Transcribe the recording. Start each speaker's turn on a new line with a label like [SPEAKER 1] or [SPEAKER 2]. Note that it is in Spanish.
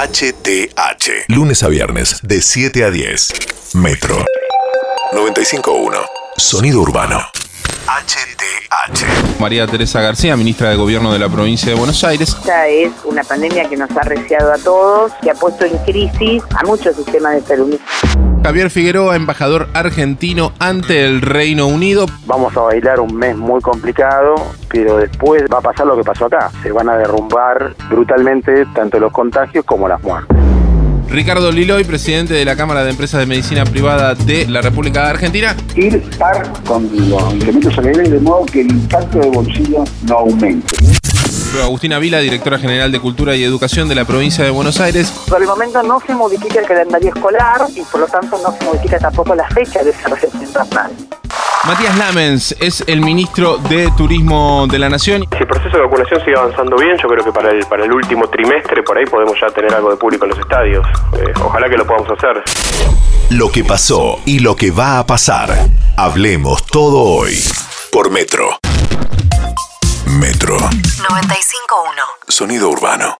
[SPEAKER 1] HTH. Lunes a viernes, de 7 a 10. Metro. 95.1. Sonido urbano. HTH.
[SPEAKER 2] María Teresa García, ministra de Gobierno de la provincia de Buenos Aires.
[SPEAKER 3] Esta es una pandemia que nos ha reciado a todos, que ha puesto en crisis a muchos sistemas de salud.
[SPEAKER 2] Javier Figueroa, embajador argentino ante el Reino Unido.
[SPEAKER 4] Vamos a bailar un mes muy complicado, pero después va a pasar lo que pasó acá. Se van a derrumbar brutalmente tanto los contagios como las muertes.
[SPEAKER 2] Ricardo Liloy, presidente de la Cámara de Empresas de Medicina Privada de la República de Argentina.
[SPEAKER 5] Ir par con los incrementos salariales de modo que el impacto de bolsillo no aumente.
[SPEAKER 2] Agustina Vila, directora general de Cultura y Educación de la provincia de Buenos Aires.
[SPEAKER 3] Por el momento no se modifica el calendario escolar y por lo tanto no se modifica tampoco la fecha de esa representación.
[SPEAKER 2] Matías Lamens es el ministro de Turismo de la Nación.
[SPEAKER 6] Si el proceso de vacunación sigue avanzando bien, yo creo que para el, para el último trimestre por ahí podemos ya tener algo de público en los estadios. Eh, ojalá que lo podamos hacer.
[SPEAKER 1] Lo que pasó y lo que va a pasar. Hablemos todo hoy. Por Metro. Sonido urbano.